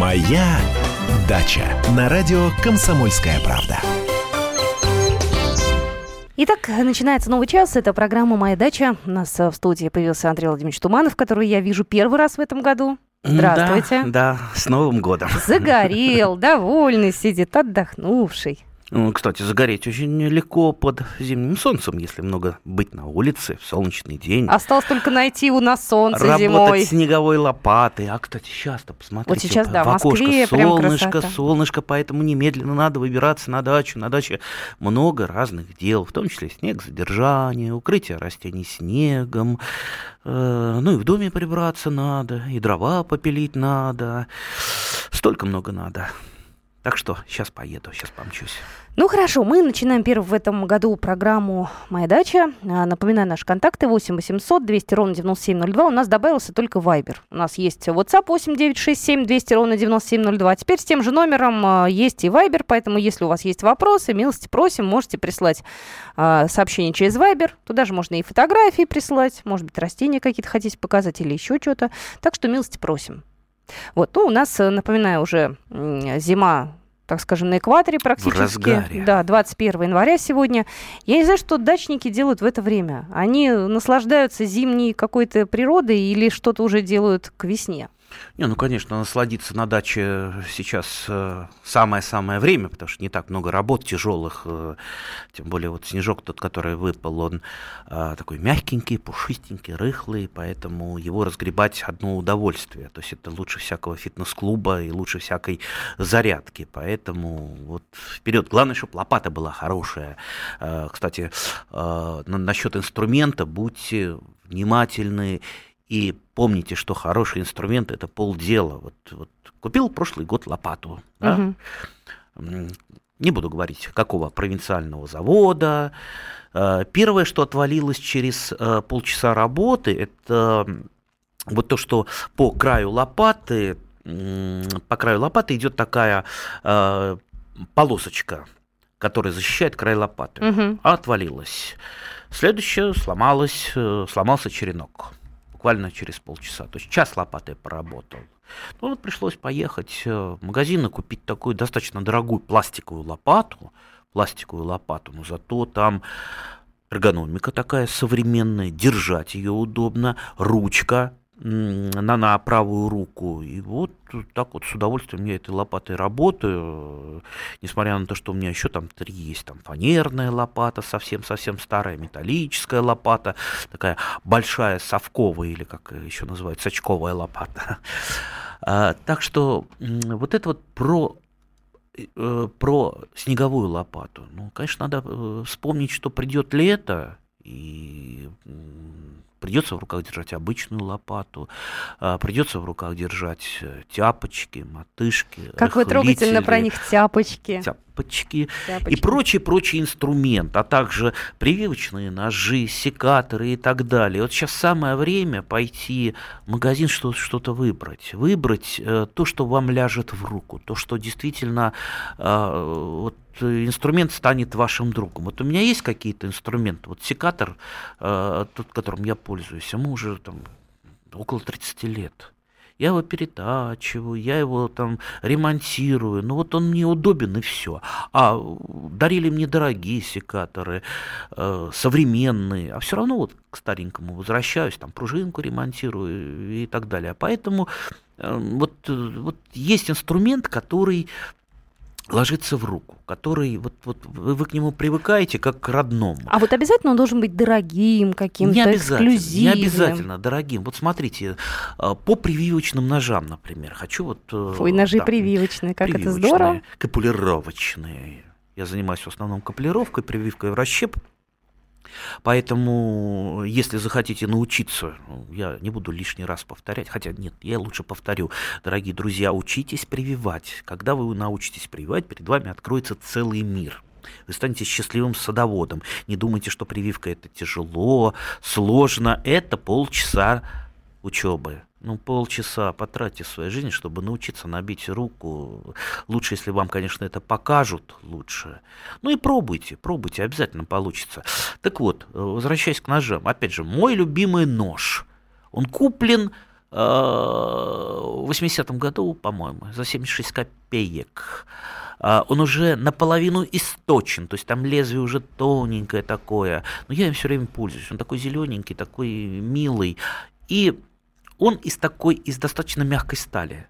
Моя дача на радио Комсомольская правда. Итак, начинается новый час. Это программа «Моя дача». У нас в студии появился Андрей Владимирович Туманов, которого я вижу первый раз в этом году. Здравствуйте. Да, да, с Новым годом. Загорел, довольный сидит, отдохнувший. Ну, кстати, загореть очень легко под зимним солнцем, если много быть на улице в солнечный день. Осталось только найти у нас солнце Работать зимой. снеговой лопатой. А, кстати, сейчас-то посмотрите. Вот сейчас, да, в окошко Москве прям солнышко, красота. солнышко, поэтому немедленно надо выбираться на дачу. На даче много разных дел, в том числе снег задержание, укрытие растений снегом. Э, Ну и в доме прибраться надо, и дрова попилить надо. Столько много надо. Так что сейчас поеду, сейчас помчусь. Ну хорошо, мы начинаем первую в этом году программу «Моя дача». А, Напоминаю, наши контакты 8 800 200 ровно 9702. У нас добавился только Вайбер. У нас есть WhatsApp 8 967 200 ровно 9702. Теперь с тем же номером а, есть и Вайбер, поэтому если у вас есть вопросы, милости просим, можете прислать а, сообщение через Вайбер. Туда же можно и фотографии присылать, может быть, растения какие-то хотите показать или еще что-то. Так что милости просим. Вот, ну, у нас, э, напоминаю, уже зима так скажем, на экваторе практически. разгаре. Да, 21 января сегодня. Я не знаю, что дачники делают в это время. Они наслаждаются зимней какой-то природой или что-то уже делают к весне? Не, ну, конечно, насладиться на даче сейчас э, самое-самое время, потому что не так много работ тяжелых, э, тем более вот снежок тот, который выпал, он э, такой мягкенький, пушистенький, рыхлый, поэтому его разгребать одно удовольствие, то есть это лучше всякого фитнес-клуба и лучше всякой зарядки, поэтому вот вперед. Главное, чтобы лопата была хорошая. Э, Кстати, э, на- насчет инструмента будьте внимательны и помните, что хороший инструмент это полдела. Вот, вот купил прошлый год лопату. да? М, Не буду говорить, какого провинциального завода. Э, Первое, что отвалилось через э, полчаса работы, это вот то, что по краю лопаты, по краю лопаты идет такая э, полосочка, которая защищает край лопаты. А отвалилась. Следующее сломалось, сломался черенок. Буквально через полчаса. То есть час лопатой поработал. Ну пришлось поехать э, в магазин и купить такую достаточно дорогую пластиковую лопату. Пластиковую лопату, но зато там эргономика такая современная, держать ее удобно, ручка на, на правую руку. И вот так вот с удовольствием я этой лопатой работаю, несмотря на то, что у меня еще там три есть, там фанерная лопата, совсем-совсем старая, металлическая лопата, такая большая совковая, или как еще называют, сачковая лопата. А, так что вот это вот про э, про снеговую лопату. Ну, конечно, надо э, вспомнить, что придет лето, и придется в руках держать обычную лопату, а, придется в руках держать э, тяпочки, мотышки, Как вы трогательно про них тяпочки. тяпочки и Тяпочки. прочий-прочий инструмент, а также прививочные ножи, секаторы и так далее. Вот сейчас самое время пойти в магазин что- что-то выбрать. Выбрать э, то, что вам ляжет в руку, то, что действительно э, вот, инструмент станет вашим другом. Вот у меня есть какие-то инструменты. Вот секатор, тот, которым я пользуюсь, ему уже там около 30 лет. Я его перетачиваю, я его там ремонтирую. Ну вот он мне удобен и все. А дарили мне дорогие секаторы, э, современные. А все равно вот к старенькому возвращаюсь, там пружинку ремонтирую и так далее. Поэтому э, вот, э, вот есть инструмент, который ложится в руку, который вот, вот вы, вы к нему привыкаете как к родному. А вот обязательно он должен быть дорогим, каким-то Не обязательно, не эксклюзивным. обязательно дорогим. Вот смотрите, э, по прививочным ножам, например, хочу вот... э, Ой, ножи да, прививочные, как это прививочные, здорово. Капулировочные. Я занимаюсь в основном капулировкой, прививкой в расщеп. Поэтому, если захотите научиться, ну, я не буду лишний раз повторять, хотя нет, я лучше повторю, дорогие друзья, учитесь прививать. Когда вы научитесь прививать, перед вами откроется целый мир. Вы станете счастливым садоводом. Не думайте, что прививка это тяжело, сложно. Это полчаса учебы. Ну, полчаса потратьте в своей жизни, чтобы научиться набить руку. Лучше, если вам, конечно, это покажут, лучше. Ну и пробуйте, пробуйте, обязательно получится. Так вот, э, возвращаясь к ножам. Опять же, мой любимый нож. Он куплен э, в 80-м году, по-моему, за 76 копеек. А, он уже наполовину источен, то есть там лезвие уже тоненькое такое. Но я им все время пользуюсь. Он такой зелененький, такой милый. И он из такой, из достаточно мягкой стали.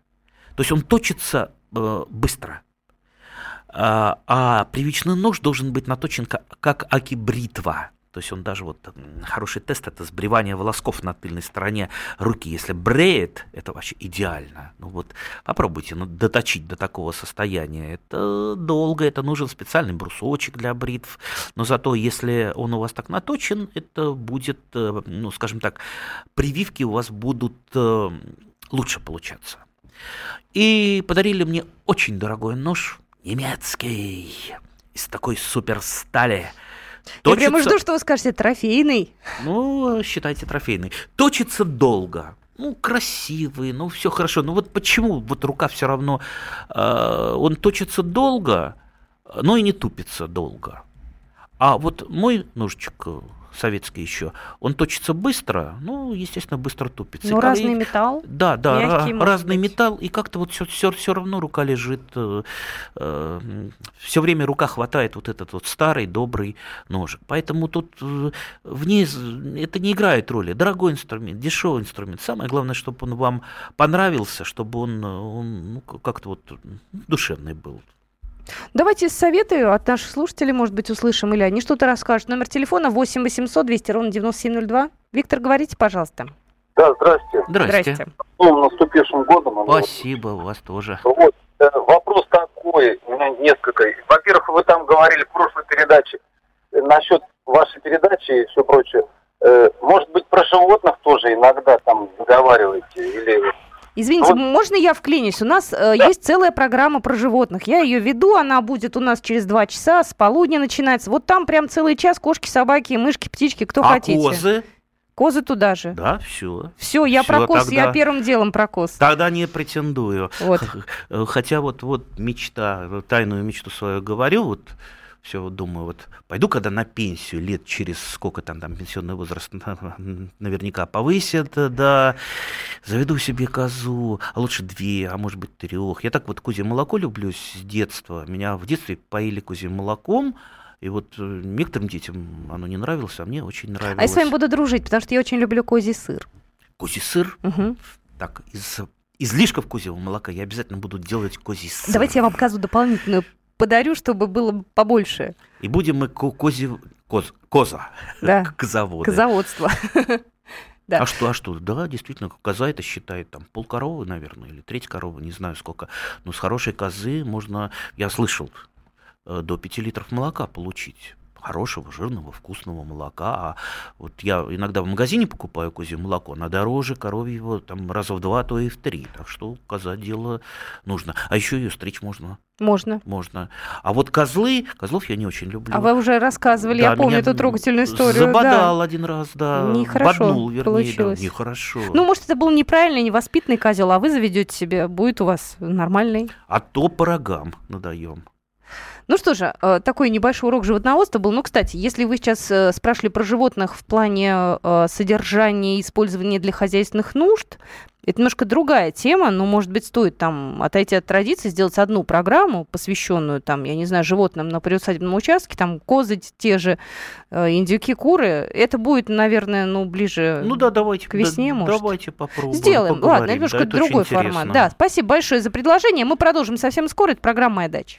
То есть он точится э, быстро. А, а привычный нож должен быть наточен как, как аки-бритва. То есть он даже вот хороший тест это сбривание волосков на тыльной стороне руки. Если бреет, это вообще идеально. Ну вот попробуйте ну, доточить до такого состояния. Это долго, это нужен специальный брусочек для бритв. Но зато если он у вас так наточен, это будет, э, ну скажем так, прививки у вас будут э, лучше получаться. И подарили мне очень дорогой нож, немецкий, из такой суперстали. Точится... Я прямо жду, что вы скажете, трофейный. Ну, считайте трофейный. Точится долго. Ну, красивый, ну, все хорошо. Ну, вот почему вот рука все равно... Э, он точится долго, но и не тупится долго. А вот мой ножичек советский еще, он точится быстро, ну, естественно, быстро тупится. Ну, разный металл. Да, да, мягкий, разный быть. металл, и как-то вот все, все, все равно рука лежит, э, э, все время рука хватает вот этот вот старый добрый ножик. Поэтому тут э, вниз это не играет роли. Дорогой инструмент, дешевый инструмент. Самое главное, чтобы он вам понравился, чтобы он, он ну, как-то вот душевный был. Давайте советы от наших слушателей, может быть, услышим, или они что-то расскажут. Номер телефона 8 800 200 ровно 9702. Виктор, говорите, пожалуйста. Да, здрасте. Здрасте. здрасте. Ну, наступившим годом. Спасибо, у вас тоже. Вот, э, вопрос такой, у меня несколько. Во-первых, вы там говорили в прошлой передаче э, насчет вашей передачи и все прочее. Э, может быть, про животных тоже иногда там договариваете? Или Извините, вот. можно я вклинюсь? У нас э, да. есть целая программа про животных. Я ее веду, она будет у нас через два часа, с полудня начинается. Вот там прям целый час кошки, собаки, мышки, птички, кто а хотите. козы? Козы туда же. Да, все. Все, я про коз, тогда... я первым делом про коз. Тогда не претендую. Вот. Хотя вот, вот мечта, тайную мечту свою говорю, вот все думаю, вот пойду когда на пенсию лет через сколько там, там пенсионный возраст наверняка повысят, да, заведу себе козу, а лучше две, а может быть трех. Я так вот козье молоко люблю с детства. Меня в детстве поили козьим молоком, и вот э, некоторым детям оно не нравилось, а мне очень нравилось. А я с вами буду дружить, потому что я очень люблю козий сыр. Козий сыр? Угу. Так, из излишков козьего молока я обязательно буду делать козий сыр. Давайте я вам покажу дополнительную подарю, чтобы было побольше. И будем мы кози... Коз... Коза. Да. Козаводы. Козаводство. Да. А что, а что? Да, действительно, коза это считает там пол коровы, наверное, или треть коровы, не знаю сколько. Но с хорошей козы можно, я слышал, э, до 5 литров молока получить хорошего, жирного, вкусного молока. А вот я иногда в магазине покупаю козье молоко, на дороже коровьего там раза в два, а то и в три. Так что коза дело нужно. А еще ее стричь можно. Можно. Можно. А вот козлы, козлов я не очень люблю. А вы уже рассказывали, да, я помню эту трогательную историю. Забодал да. один раз, да. Нехорошо Боднул, вернее, получилось. Да, нехорошо. Ну, может, это был неправильный, невоспитанный козел, а вы заведете себе, будет у вас нормальный. А то по рогам надаем. Ну что же, э, такой небольшой урок животноводства был. Ну, кстати, если вы сейчас э, спрашивали про животных в плане э, содержания и использования для хозяйственных нужд, это немножко другая тема, но, может быть, стоит там отойти от традиции, сделать одну программу, посвященную, там, я не знаю, животным на приусадебном участке, там, козы те же, индюки, куры. Это будет, наверное, ну, ближе ну, да, давайте, к весне, да, может. Давайте попробуем. Сделаем. Поговорим. Ладно, немножко да, другой формат. Да, спасибо большое за предложение. Мы продолжим совсем скоро. Это программа «Моя дача».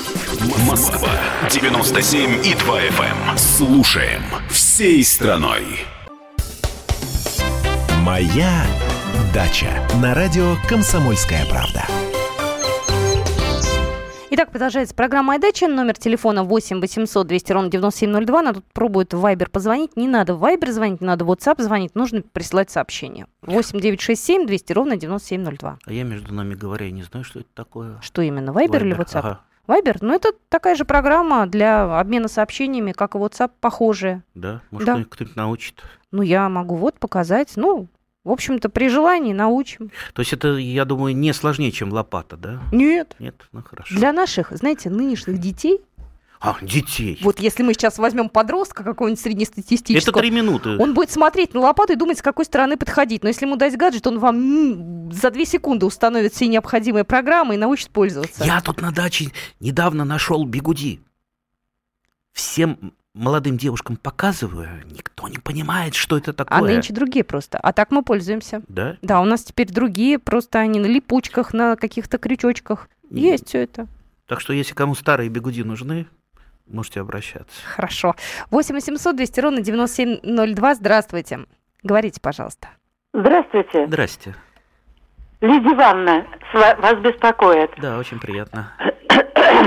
Москва 97 и 2 FM. Эм. Слушаем всей страной. Моя дача на радио Комсомольская правда. Итак, продолжается программа «Айдача». Номер телефона 8 800 200 ровно 9702. Надо тут пробует в Вайбер позвонить. Не надо в Вайбер звонить, не надо в WhatsApp звонить. Нужно прислать сообщение. 8 967 200 ровно 9702. А я, между нами говоря, не знаю, что это такое. Что именно, Вайбер или WhatsApp? Ага. Вайбер, ну это такая же программа для обмена сообщениями, как и WhatsApp, похожая. Да, может, Да. кто- кто-нибудь научит. Ну, я могу вот показать. Ну, в общем-то, при желании научим. То есть это, я думаю, не сложнее, чем лопата, да? Нет. Нет? Ну, хорошо. Для наших, знаете, нынешних детей, А, детей. вот если мы сейчас возьмем подростка какого-нибудь Это среднестатистического, три минуты. он будет смотреть на лопату и думать, с какой стороны подходить. Но если ему дать гаджет, он вам за две секунды установит все необходимые программы и научит пользоваться. Я тут на даче недавно нашел бигуди. Всем молодым девушкам показываю, никто не понимает, что это такое. А нынче другие просто. А так мы пользуемся. Да? Да, у нас теперь другие, просто они на липучках, на каких-то крючочках. Есть все это. Так что, если кому старые бигуди нужны, можете обращаться. Хорошо. 8 800 200 ровно 9702. Здравствуйте. Говорите, пожалуйста. Здравствуйте. Здрасте. Лидия Ивановна вас беспокоит. Да, очень приятно.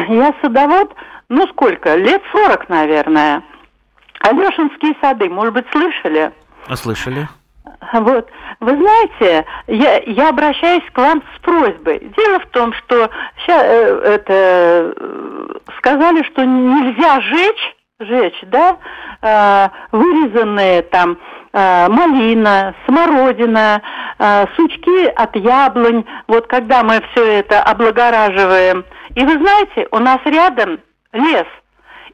Я садовод, ну сколько, лет 40, наверное. Алешинские сады, может быть, слышали? А слышали? Вот. Вы знаете, я, я обращаюсь к вам с просьбой. Дело в том, что ща, э, это, э, сказали, что нельзя жечь, жечь, да, э, вырезанные там э, малина, смородина, э, сучки от яблонь. Вот когда мы все это облагораживаем. И вы знаете, у нас рядом лес,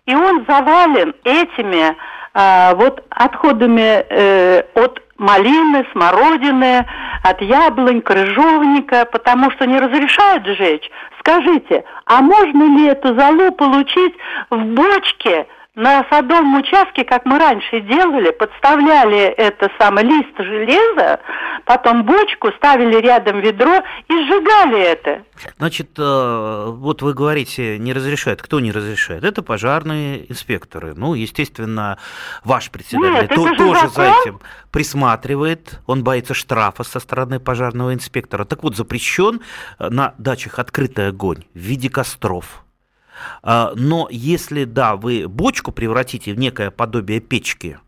и он завален этими а, вот отходами э, от малины, смородины, от яблонь, крыжовника, потому что не разрешают сжечь. Скажите, а можно ли эту золу получить в бочке на садовом участке, как мы раньше делали, подставляли это самое лист железа, потом бочку, ставили рядом ведро и сжигали это. Значит, э, вот вы говорите, не разрешают. Кто не разрешает? Это пожарные инспекторы. Ну, естественно, ваш председатель Нет, то- же тоже за закон. этим присматривает. Он боится штрафа со стороны пожарного инспектора. Так вот, запрещен э, на дачах открытый огонь в виде костров. А, Но если, да, вы бочку превратите в некое подобие печки,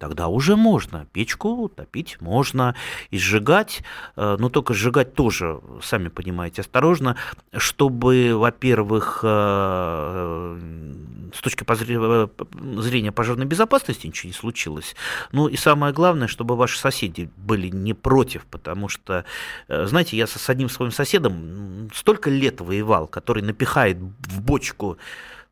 тогда уже можно. Печку топить можно и сжигать, э, но только сжигать тоже, сами понимаете, осторожно, чтобы, во-первых, э, с точки э, зрения пожарной безопасности ничего не случилось. Ну и самое главное, чтобы ваши соседи были не против, потому что, э, знаете, я с одним своим соседом столько лет воевал, который напихает в бочку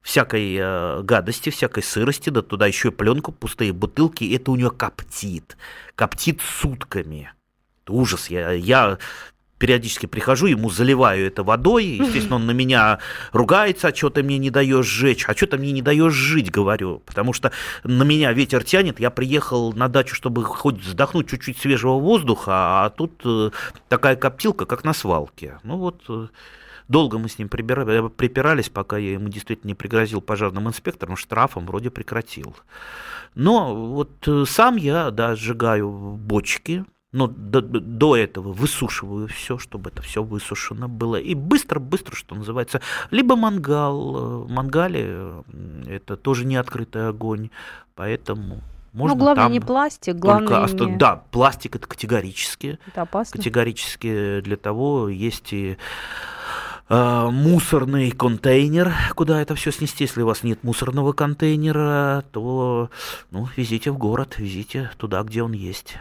всякой э, гадости, всякой сырости, да туда еще и пленку, пустые бутылки, и это у нее коптит, коптит сутками. Это ужас. Я, я периодически прихожу, ему заливаю это водой, естественно, он на меня ругается, а что ты мне не даешь сжечь, а что ты мне не даешь жить, говорю, потому что на меня ветер тянет, я приехал на дачу, чтобы хоть вздохнуть чуть-чуть свежего воздуха, а тут э, такая коптилка, как на свалке. Ну вот, э, долго мы с ним прибира- припирались, пока я ему действительно не пригрозил пожарным инспектором, штрафом вроде прекратил. Но вот э, сам я, да, сжигаю бочки, но до, до этого высушиваю все, чтобы это все высушено было. И быстро-быстро, что называется, либо мангал. В мангале э, это тоже не открытый огонь, поэтому можно ну, главное там не пластик, только главное оста- не... Да, пластик это категорически. Это опасно. Категорически для того есть и э, мусорный контейнер, куда это все снести. Если у вас нет мусорного контейнера, то ну, везите в город, везите туда, где он есть.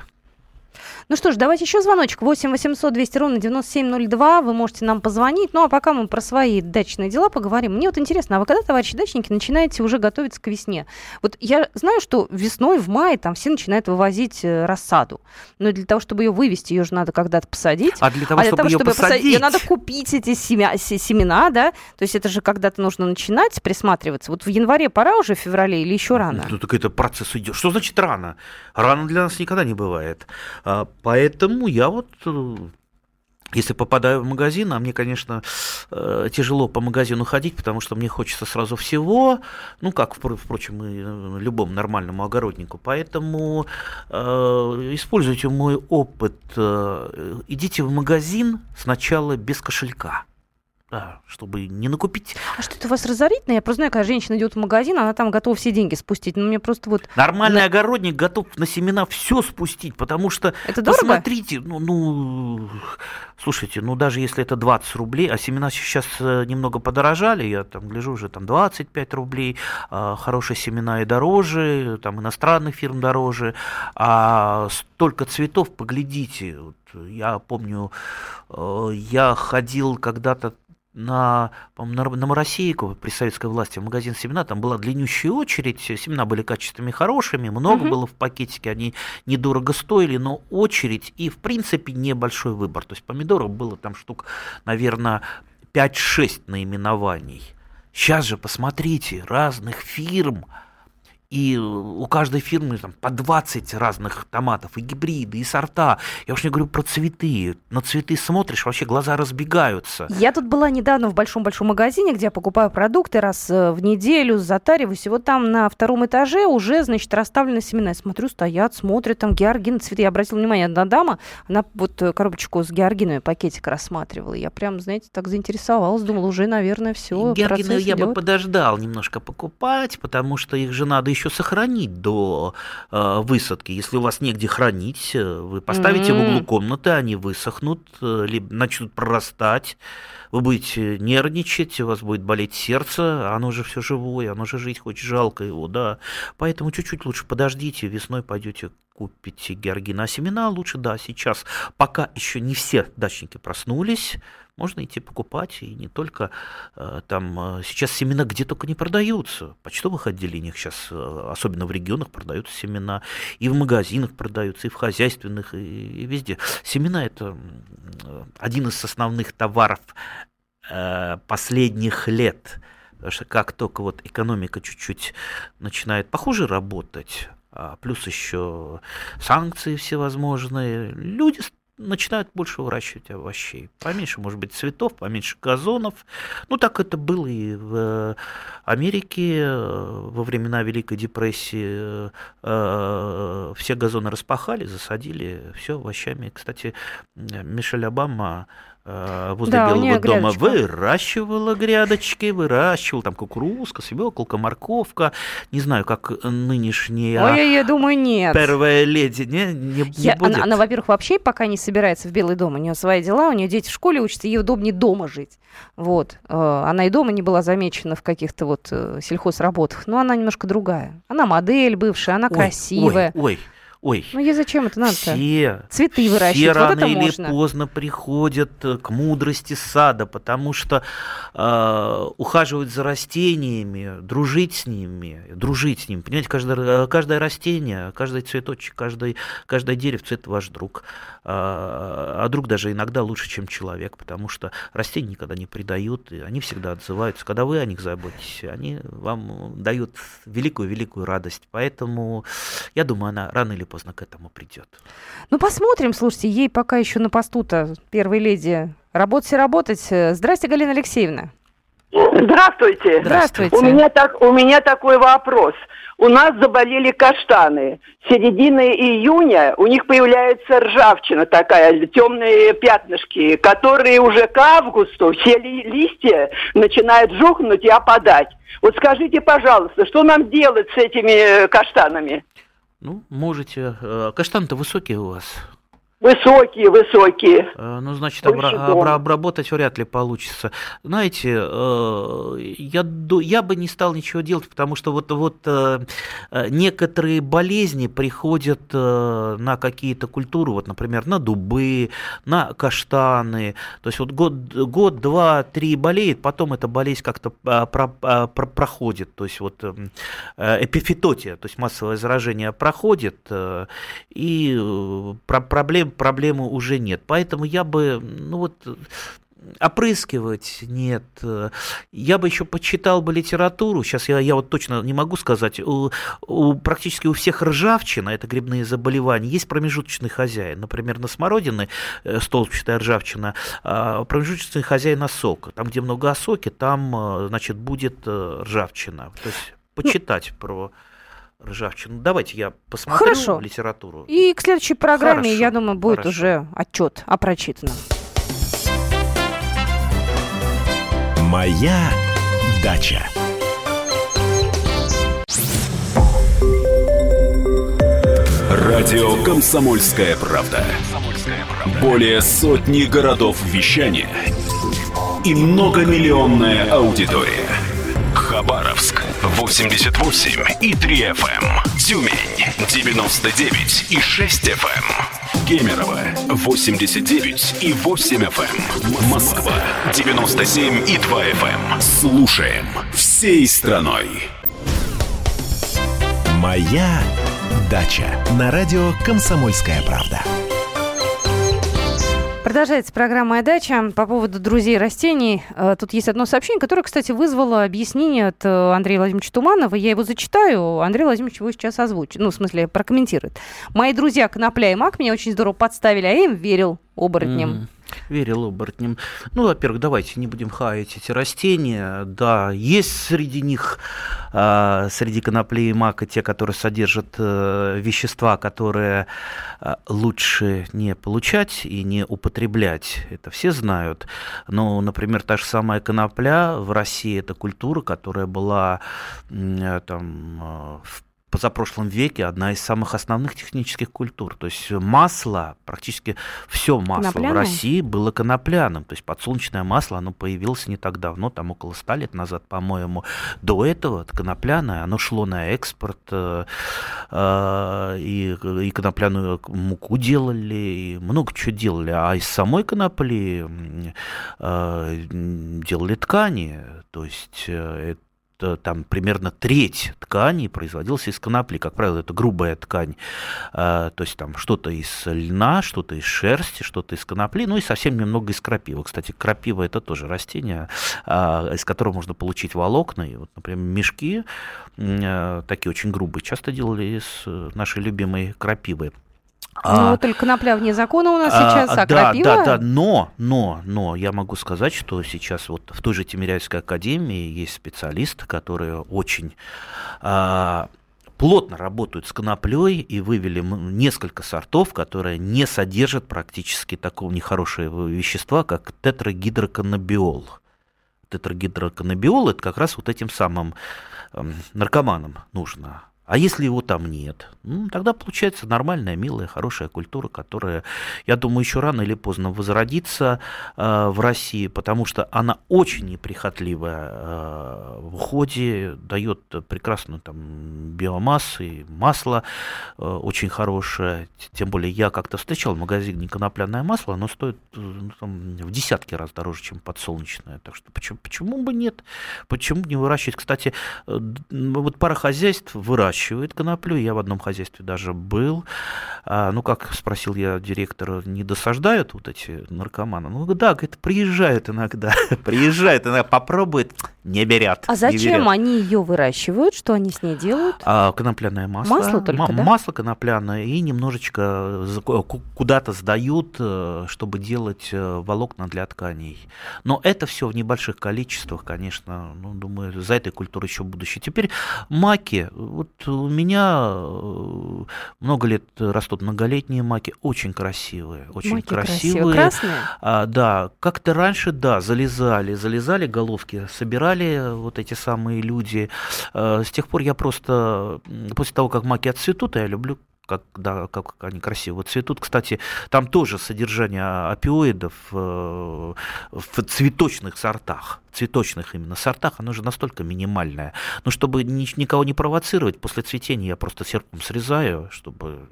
Ну что ж, давайте еще звоночек. 8 800 200 ровно 9702. Вы можете нам позвонить. Ну, а пока мы про свои дачные дела поговорим. Мне вот интересно, а вы когда, товарищи дачники, начинаете уже готовиться к весне? Вот я знаю, что весной, в мае там все начинают вывозить э, рассаду. Но для того, чтобы ее вывести, ее же надо когда-то посадить. А для того, а для чтобы того, ее чтобы посадить, ее надо купить эти семя, се- семена, да? То есть это же когда-то нужно начинать присматриваться. Вот в январе пора уже, в феврале или еще рано? Ну, так это процесс идет. Что значит рано? Рано для нас никогда не бывает. Поэтому я вот э, если попадаю в магазин, а мне, конечно, э, тяжело по магазину ходить, потому что мне хочется сразу всего, ну, как, впро- впрочем, и э, любому нормальному огороднику. Поэтому э, используйте мой опыт. Идите в магазин сначала без кошелька. Да, чтобы не накупить. А что это у вас разорительно? Я просто знаю, когда женщина идет в магазин, она там готова все деньги спустить. Но мне просто вот... Нормальный на... огородник готов на семена все спустить, потому что... Это дорого? Посмотрите, ну, ну, слушайте, ну даже если это 20 рублей, а семена сейчас э, немного подорожали, я там гляжу уже там 25 рублей, а, хорошие семена и дороже, там иностранных фирм дороже, а столько цветов, поглядите, вот, я помню, э, я ходил когда-то на, на, на Моросейку при советской власти в магазин семена, там была длиннющая очередь, семена были качествами хорошими, много угу. было в пакетике, они недорого стоили, но очередь и, в принципе, небольшой выбор. То есть помидоров было там штук, наверное, 5-6 наименований. Сейчас же посмотрите, разных фирм – и у каждой фирмы там, по 20 разных томатов, и гибриды, и сорта. Я уж не говорю про цветы. На цветы смотришь, вообще глаза разбегаются. Я тут была недавно в большом-большом магазине, где я покупаю продукты раз э, в неделю, затариваюсь. И вот там на втором этаже уже, значит, расставлены семена. Я смотрю, стоят, смотрят, там георгины, цветы. Я обратила внимание, одна дама, она вот э, коробочку с георгинами, пакетик рассматривала. Я прям, знаете, так заинтересовалась, думала, уже, наверное, все. Георгины я идет. бы подождал немножко покупать, потому что их же надо еще сохранить до э, высадки. Если у вас негде хранить, э, вы поставите mm-hmm. в углу комнаты, они высохнут, э, либо начнут прорастать, вы будете нервничать, у вас будет болеть сердце, оно же все живое, оно же жить хочет, жалко его, да. Поэтому чуть-чуть лучше подождите, весной пойдете купите георгина. Семена лучше, да, сейчас, пока еще не все дачники проснулись, можно идти покупать, и не только э, там, э, сейчас семена где только не продаются, в почтовых отделениях сейчас, э, особенно в регионах, продаются семена, и в магазинах продаются, и в хозяйственных, и, и везде. Семена это один из основных товаров последних лет, потому что как только вот экономика чуть-чуть начинает похуже работать, а плюс еще санкции всевозможные, люди начинают больше выращивать овощей. Поменьше, может быть, цветов, поменьше газонов. Ну, так это было и в Америке во времена Великой депрессии. Э, все газоны распахали, засадили все овощами. Кстати, Мишель Обама Э, возле да, Белого дома грядочка. выращивала грядочки, выращивала там кукурузка, свеколка, морковка. Не знаю, как нынешняя... Ой, я думаю, нет. Первая леди, не, не, не я, будет. Она, она, во-первых, вообще пока не собирается в Белый дом. У нее свои дела, у нее дети в школе учатся, ей удобнее дома жить. Вот. Э, она и дома не была замечена в каких-то вот э, сельхозработах, но она немножко другая. Она модель бывшая, она ой, красивая. Ой, ой. Ой, ну ей зачем это надо? Все, Цветы выращивать, все вот рано или можно. поздно приходят э, к мудрости сада, потому что э, ухаживать за растениями, дружить с ними, дружить с ними. Понимаете, каждое, э, каждое растение, каждый цветочек, каждый, каждое деревце – это ваш друг. А, а друг даже иногда лучше, чем человек, потому что растения никогда не предают, и они всегда отзываются. Когда вы о них заботитесь, они вам дают великую-великую радость. Поэтому я думаю, она рано или поздно к этому придет. Ну, посмотрим. Слушайте, ей пока еще на посту-то, первой леди, работать и работать. Здрасте, Галина Алексеевна. Здравствуйте. Здравствуйте. У меня, так, у меня такой вопрос. У нас заболели каштаны. Середины июня у них появляется ржавчина такая, темные пятнышки, которые уже к августу все ли, листья начинают жухнуть и опадать. Вот скажите, пожалуйста, что нам делать с этими каштанами? Ну, можете. Э, каштаны-то высокие у вас. Высокие, высокие. Э, ну, значит, обра- обра- обработать вряд ли получится. Знаете, э, я, я бы не стал ничего делать, потому что вот, вот э, некоторые болезни приходят на какие-то культуры, вот, например, на дубы, на каштаны. То есть вот год, год два, три болеет, потом эта болезнь как-то про, про, проходит. То есть вот эпифитотия, то есть массовое заражение проходит, и проблем проблемы уже нет. Поэтому я бы, ну вот, опрыскивать нет. Я бы еще почитал бы литературу. Сейчас я, я вот точно не могу сказать. У, у, практически у всех ржавчина, это грибные заболевания, есть промежуточный хозяин. Например, на смородины э, столбчатая ржавчина, а промежуточный хозяин осока. Там, где много осоки, там, э, значит, будет э, ржавчина. То есть почитать про ржавчину. Давайте я посмотрю Хорошо. литературу. И к следующей программе, Хорошо. я думаю, будет Хорошо. уже отчет о прочитанном. Моя дача. Радио Комсомольская правда". Более сотни городов вещания и многомиллионная аудитория. Хабаровск 88 и 3 FM. Тюмень 99 и 6 FM. Кемерово 89 и 8 FM. Москва 97 и 2 FM. Слушаем всей страной. Моя дача на радио Комсомольская правда. Продолжается программа «Моя дача» по поводу друзей растений. Э, Тут есть одно сообщение, которое, кстати, вызвало объяснение от э, Андрея Владимировича Туманова. Я его зачитаю. Андрей Владимирович его сейчас озвучит. Ну, в смысле, прокомментирует. «Мои друзья Конопля и Мак меня очень здорово подставили, а я им верил оборотням». М, Верил оборотням. Ну, во-первых, давайте не будем хаять эти растения. Да, есть среди них, а, среди конопли и мака, те, которые содержат э, вещества, которые а, лучше не получать и не употреблять. Это все знают. Но, например, та же самая конопля в России это культура, которая была э, там э, в позапрошлом веке одна из самых основных технических культур. То есть масло, практически все масло Конопляное? в России было конопляным. То есть подсолнечное масло, оно появилось не так давно, там около 100 лет назад, по-моему. До этого это конопляное, оно шло на экспорт, э, э, и, и конопляную муку делали, и много чего делали. А из самой конопли э, делали ткани. То есть это там примерно треть ткани производилась из конопли. Как правило, это грубая ткань. Э, То есть там что-то из льна, что-то из шерсти, что-то из конопли, ну и совсем немного из крапивы. Кстати, крапива это тоже растение, а, из которого можно получить волокна. И вот, например, мешки э, такие очень грубые часто делали из э, нашей любимой крапивы. А, Ну, только конопля вне закона у нас а, сейчас, а да, крапива... да, да, но, но, но я могу сказать, что сейчас вот в той же Тимиряйской академии есть специалисты, которые очень а, плотно работают с коноплей и вывели несколько сортов, которые не содержат практически такого нехорошего вещества, как тетрагидроканнабиол. Тетрагидроканнабиол это как раз вот этим самым наркоманам нужно. А если его там нет, ну, тогда получается нормальная, милая, хорошая культура, которая, я думаю, еще рано или поздно возродится э, в России, потому что она очень неприхотливая э, в уходе, дает прекрасную там биомассу и масло э, очень хорошее. Тем более я как-то встречал в магазине конопляное масло, оно стоит э, ну, там, в десятки раз дороже, чем подсолнечное. Так что почему, почему бы нет? Почему не выращивать? Кстати, э, вот пара хозяйств выращивает коноплю. Я в одном хозяйстве даже был. А, ну, как спросил я директора, не досаждают вот эти наркоманы? Ну, да, говорит, приезжают иногда. приезжают иногда, попробует, не берят. А зачем берят. они ее выращивают? Что они с ней делают? А, конопляное масло. Масло только, Ма- да? Масло конопляное и немножечко куда-то сдают, э, чтобы делать э, волокна для тканей. Но это все в небольших количествах, конечно. Ну, думаю, за этой культурой еще будущее. Теперь маки. Вот у меня э, много лет растут многолетние маки, очень красивые, очень Маки красивые. Красные? А, да, как-то раньше, да, залезали, залезали головки, собирали вот эти самые люди. Э, С тех пор я просто, после того, как маки отцветут, а я люблю как, да, как они красиво цветут. Кстати, там тоже содержание опиоидов э, в цветочных сортах, цветочных именно сортах, оно же настолько минимальное. Но чтобы ни- никого не провоцировать, после цветения я просто серпом срезаю, чтобы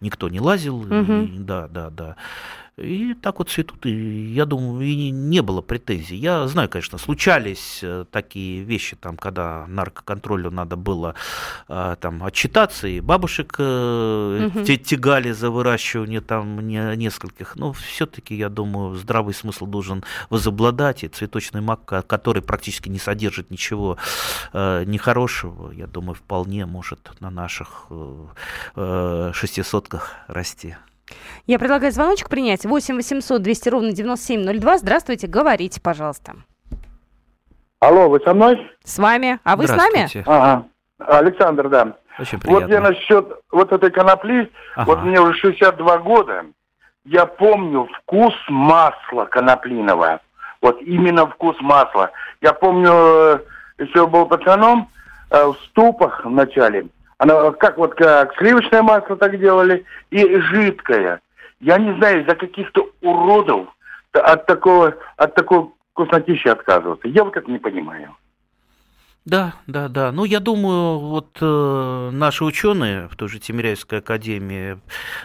никто не лазил. Мгм. И- да, да, да. И так вот цветут, и я думаю, и не было претензий. Я знаю, конечно, случались э, такие вещи, там, когда наркоконтролю надо было э, там отчитаться, и бабушек те- тягали за выращивание там не- нескольких. Но все-таки, я думаю, здравый смысл должен возобладать, и цветочный мак, ко- который практически не содержит ничего нехорошего, я думаю, вполне может на наших шестисотках расти. Я предлагаю звоночек принять. 8 800 200 ровно 9702. Здравствуйте, говорите, пожалуйста. Алло, вы со мной? С вами. А вы с нами? Ага. Александр, да. Очень Вот я приятно. насчет вот этой конопли, Ага. вот мне уже 62 года, я помню вкус масла коноплиного. Вот именно вкус масла. Я помню, э, еще был пацаном, э, в ступах вначале, оно как вот как сливочное масло так делали, и жидкое. Я не знаю, из-за каких-то уродов от такого, от такой вкуснотищи отказываться. Я вот это не понимаю. Да, да, да. Ну, я думаю, вот э, наши ученые в той же Тимиряйской академии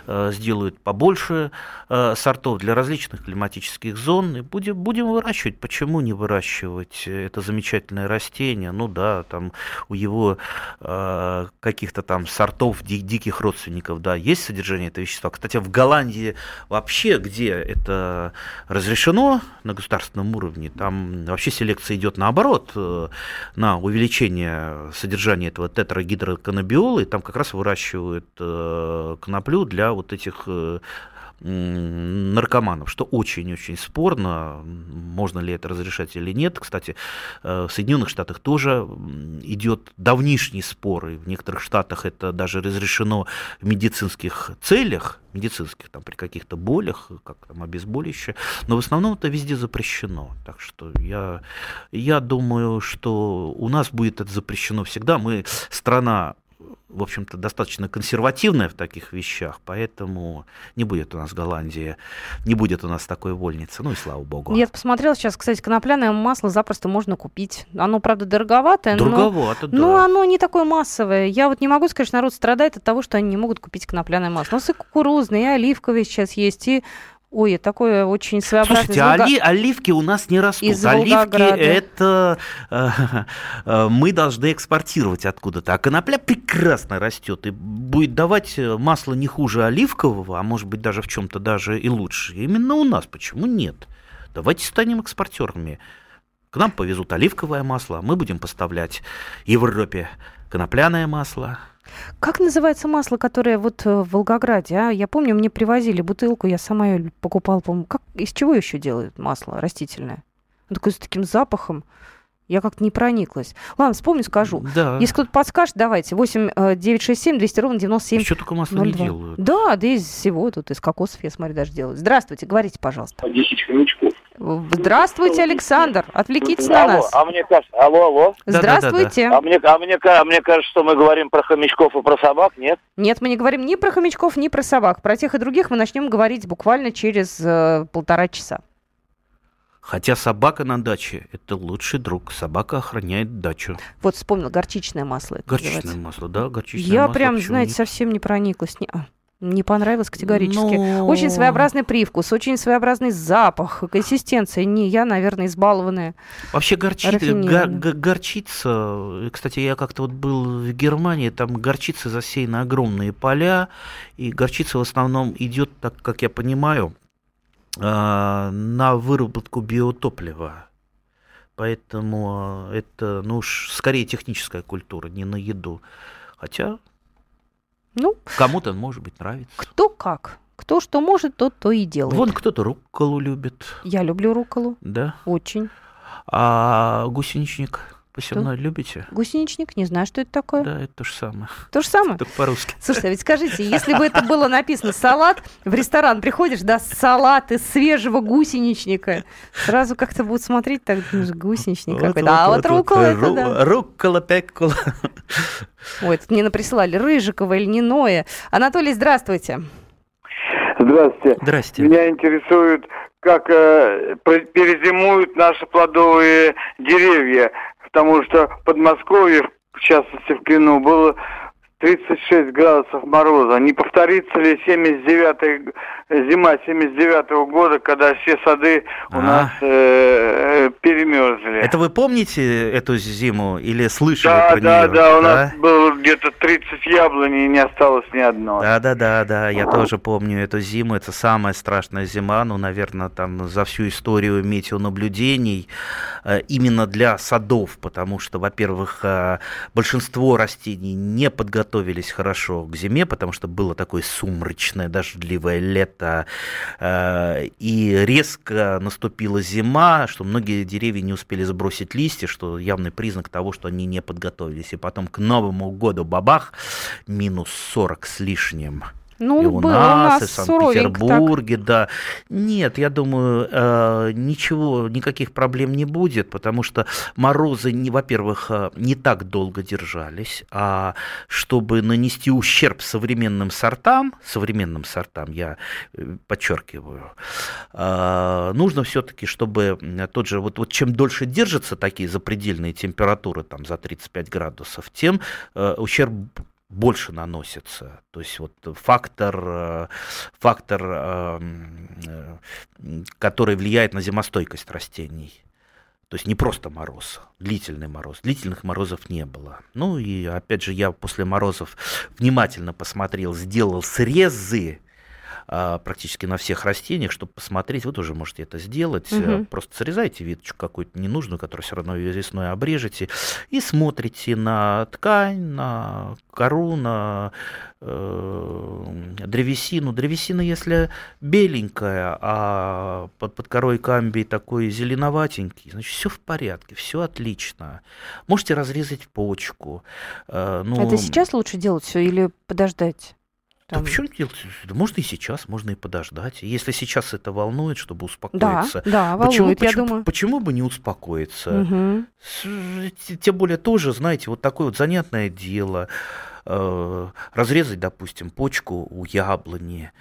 э, сделают побольше э, сортов для различных климатических зон. И будем, будем выращивать. Почему не выращивать это замечательное растение? Ну да, там у его э, каких-то там сортов ди- диких родственников, да, есть содержание этого вещества. Кстати, в Голландии вообще, где это разрешено на государственном уровне, там вообще селекция идет наоборот, э, на увеличение содержания этого тетрагидроканабиола, и там как раз выращивают э, коноплю для вот этих э, наркоманов, что очень-очень спорно, можно ли это разрешать или нет. Кстати, э, в Соединенных Штатах тоже идет давнишний спор, и в некоторых штатах это даже разрешено в медицинских целях, медицинских, там, при каких-то болях, как там обезболивающее, но в основном это везде запрещено. Так что я, я думаю, что у нас будет это запрещено всегда. Мы страна в общем-то, достаточно консервативная в таких вещах, поэтому не будет у нас Голландия, не будет у нас такой вольницы, ну и слава богу. Я посмотрела сейчас, кстати, конопляное масло запросто можно купить. Оно, правда, дороговатое, Дороговато, но, да. но оно не такое массовое. Я вот не могу сказать, что народ страдает от того, что они не могут купить конопляное масло. У нас и кукурузное, и оливковое сейчас есть, и Ой, такое очень своеобразное. Слушайте, Волга... оли, оливки у нас не растут. Из оливки это э, э, мы должны экспортировать откуда-то. А конопля прекрасно растет и будет давать масло не хуже оливкового, а может быть даже в чем-то даже и лучше. Именно у нас. Почему нет? Давайте станем экспортерами. К нам повезут оливковое масло, а мы будем поставлять Европе конопляное масло. Как называется масло, которое вот э, в Волгограде? А? Я помню, мне привозили бутылку, я сама ее покупала, по-моему. Как, из чего еще делают масло растительное? Ну, такое с таким запахом. Я как-то не прониклась. Ладно, вспомню, скажу. Да. Если кто-то подскажет, давайте. 8 967 200 ровно 97 Еще только масло не 02. делают. Да, да из всего тут, из кокосов, я смотрю, даже делают. Здравствуйте, говорите, пожалуйста. 10 хомячков. Здравствуйте, Александр. Отвлекитесь на алло, нас. а мне кажется, алло, алло. Здравствуйте. А мне, а, мне, а мне кажется, что мы говорим про хомячков и про собак, нет? Нет, мы не говорим ни про хомячков, ни про собак. Про тех и других мы начнем говорить буквально через э, полтора часа. Хотя собака на даче – это лучший друг. Собака охраняет дачу. Вот вспомнил, горчичное масло. это Горчичное называется. масло, да, горчичное Я масло. прям, почему знаете, нет? совсем не прониклась. Не, а, не понравилось категорически. Ну, Очень своеобразный привкус, очень своеобразный запах, консистенция. Не я, наверное, избалованная. Вообще горчи- рафинированно. го- го- горчица, э, кстати, я как-то вот был в Германии, там горчица засеяны огромные поля, и горчица в основном идет, так как я понимаю, а, на выработку биотоплива. Поэтому э, это, ну уж, скорее техническая культура, не на еду. Хотя Ну, кому-то, может быть, нравится. кто как. Кто что может, тот то и делает. Вон кто-то рукколу любит, Я люблю рукколу. да? Очень. А гусеничник посевной любите? Гусеничник, не знаю, что это такое. Да, это то же самое. То же самое. Только по-русски. Слушайте, а ведь скажите, если бы это было написано салат, в ресторан приходишь, да, салат из свежего гусеничника, сразу как-то будут смотреть, так, думаешь, гусеничник какой-то. А вот рукола это, да. Руккола, пеккола. Ой, тут мне наприсылали Рыжикова или Ниноя. Анатолий, здравствуйте. Здравствуйте. Здрасте. Меня интересует, как э, перезимуют наши плодовые деревья, потому что в Подмосковье, в частности в Клину, было 36 градусов мороза. Не повторится ли 79 зима 79 года, когда все сады у А. нас э, э, перемерзли? Это вы помните эту зиму или слышали да, про да, нее? да, у нас было где-то 30 яблоней и не осталось ни одной. Да, да, да, да, я тоже помню эту зиму. Это самая страшная зима, ну, наверное, там за всю историю метеонаблюдений э, именно для садов, потому что, во-первых, э, большинство растений не подготовились хорошо к зиме, потому что было такое сумрачное, дождливое лето, э, и резко наступила зима, что многие деревья не успели сбросить листья, что явный признак того, что они не подготовились. И потом к Новому году бабах, минус 40 с лишним. Ну, и у было нас, у и в нас Санкт-Петербурге, да. Нет, я думаю, э, ничего, никаких проблем не будет, потому что морозы, не, во-первых, э, не так долго держались, а чтобы нанести ущерб современным сортам, современным сортам, я э, подчеркиваю, нужно все-таки, чтобы тот же, вот, вот чем дольше держатся такие запредельные температуры, там за 35 градусов, тем ущерб больше наносится. То есть вот фактор, э, фактор, э, э, который влияет на зимостойкость растений. То есть не просто мороз, длительный мороз. Длительных морозов не было. Ну и опять же я после морозов внимательно посмотрел, сделал срезы а, практически на всех растениях, чтобы посмотреть, вы тоже можете это сделать. Мгм. Просто срезайте веточку какую-то ненужную, которую все равно весной обрежете, и смотрите на ткань, на кору, на э, древесину. Древесина, если беленькая, а под, под корой камбий такой зеленоватенький, значит, все в порядке, все отлично. Можете разрезать почку. э, ну, Это сейчас лучше делать все или подождать? Да Там- почему делать? Да Можно и сейчас, можно и подождать. Если сейчас это волнует, чтобы Да, успокоиться. да, Почему, волнует, я почему, думаю. почему бы не успокоиться? Т- Тем более тоже, знаете, вот такое вот занятное дело. э, Разрезать, допустим, почку у яблони.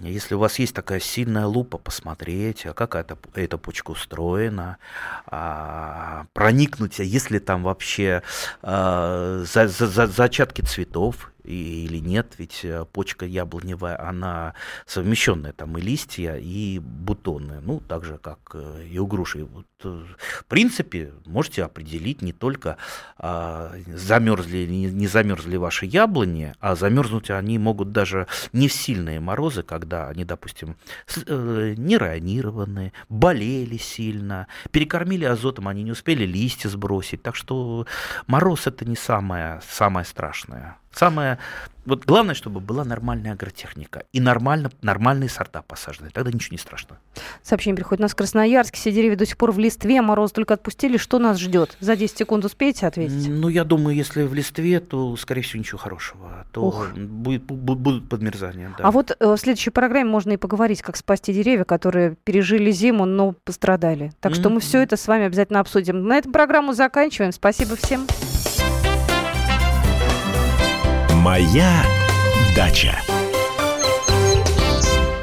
Если у вас есть такая сильная лупа, посмотреть, а как эта, эта почка устроена, а, проникнуть, а если там вообще а, за- за- за- зачатки цветов или нет, ведь э, почка яблоневая, она совмещенная, там и листья, и бутоны, ну, так же, как э, и у груши. Вот, э, в принципе, можете определить не только а, замерзли или не, не замерзли ваши яблони, а замерзнуть они могут даже не в сильные морозы, когда они, допустим, с- не районированы, болели сильно, перекормили азотом, они не успели листья сбросить. Так что мороз это не самое, самое страшное. Самое, вот главное, чтобы была нормальная агротехника и нормально, нормальные сорта посажены. Тогда ничего не страшно. Сообщение приходит. У нас в Красноярске все деревья до сих пор в листве, мороз только отпустили. Что нас ждет? За 10 секунд успеете ответить? Ну, я думаю, если в листве, то, скорее всего, ничего хорошего. То Ух. будет, бу- будут подмерзания. Да. А вот э, в следующей программе можно и поговорить, как спасти деревья, которые пережили зиму, но пострадали. Так что мы все это с вами обязательно обсудим. На этом программу заканчиваем. Спасибо всем. Моя дача.